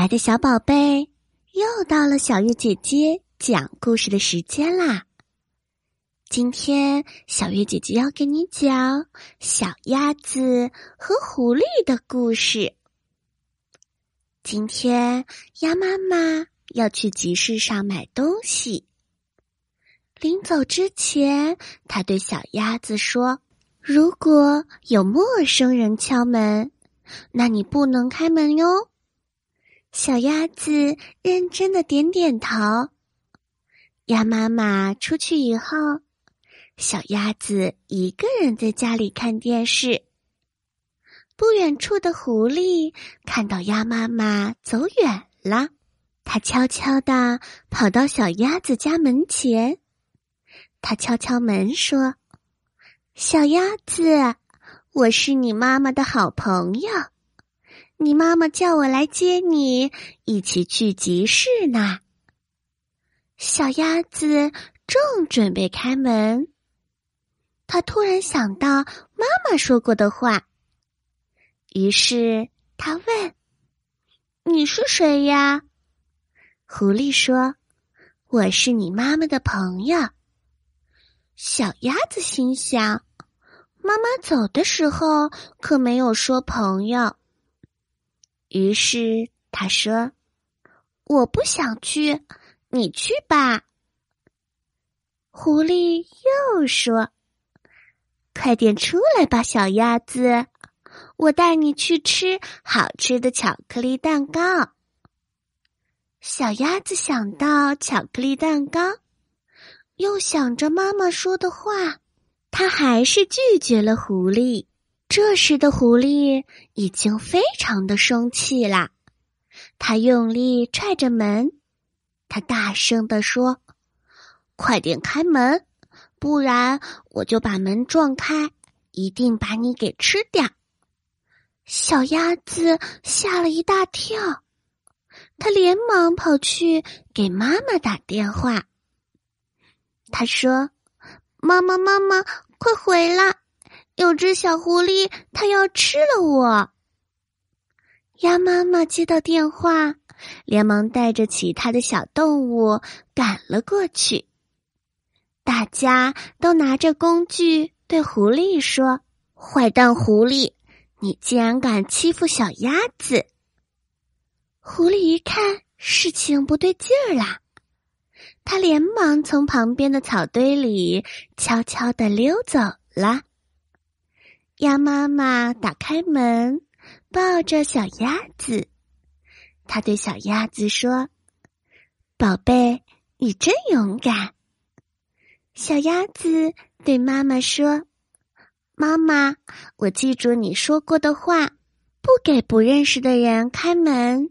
爱的小宝贝，又到了小月姐姐讲故事的时间啦！今天小月姐姐要给你讲小鸭子和狐狸的故事。今天鸭妈妈要去集市上买东西，临走之前，她对小鸭子说：“如果有陌生人敲门，那你不能开门哟。”小鸭子认真的点点头。鸭妈妈出去以后，小鸭子一个人在家里看电视。不远处的狐狸看到鸭妈妈走远了，它悄悄的跑到小鸭子家门前。它敲敲门说：“小鸭子，我是你妈妈的好朋友。”你妈妈叫我来接你，一起去集市呢。小鸭子正准备开门，他突然想到妈妈说过的话，于是他问：“你是谁呀？”狐狸说：“我是你妈妈的朋友。”小鸭子心想：“妈妈走的时候可没有说朋友。”于是他说：“我不想去，你去吧。”狐狸又说：“快点出来吧，小鸭子，我带你去吃好吃的巧克力蛋糕。”小鸭子想到巧克力蛋糕，又想着妈妈说的话，他还是拒绝了狐狸。这时的狐狸已经非常的生气了，他用力踹着门，他大声的说：“快点开门，不然我就把门撞开，一定把你给吃掉！”小鸭子吓了一大跳，他连忙跑去给妈妈打电话。他说：“妈妈，妈妈，快回来！”有只小狐狸，它要吃了我。鸭妈妈接到电话，连忙带着其他的小动物赶了过去。大家都拿着工具对狐狸说：“坏蛋狐狸，你竟然敢欺负小鸭子！”狐狸一看事情不对劲儿啦，他连忙从旁边的草堆里悄悄的溜走了。鸭妈妈打开门，抱着小鸭子。他对小鸭子说：“宝贝，你真勇敢。”小鸭子对妈妈说：“妈妈，我记住你说过的话，不给不认识的人开门。”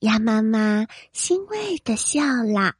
鸭妈妈欣慰的笑了。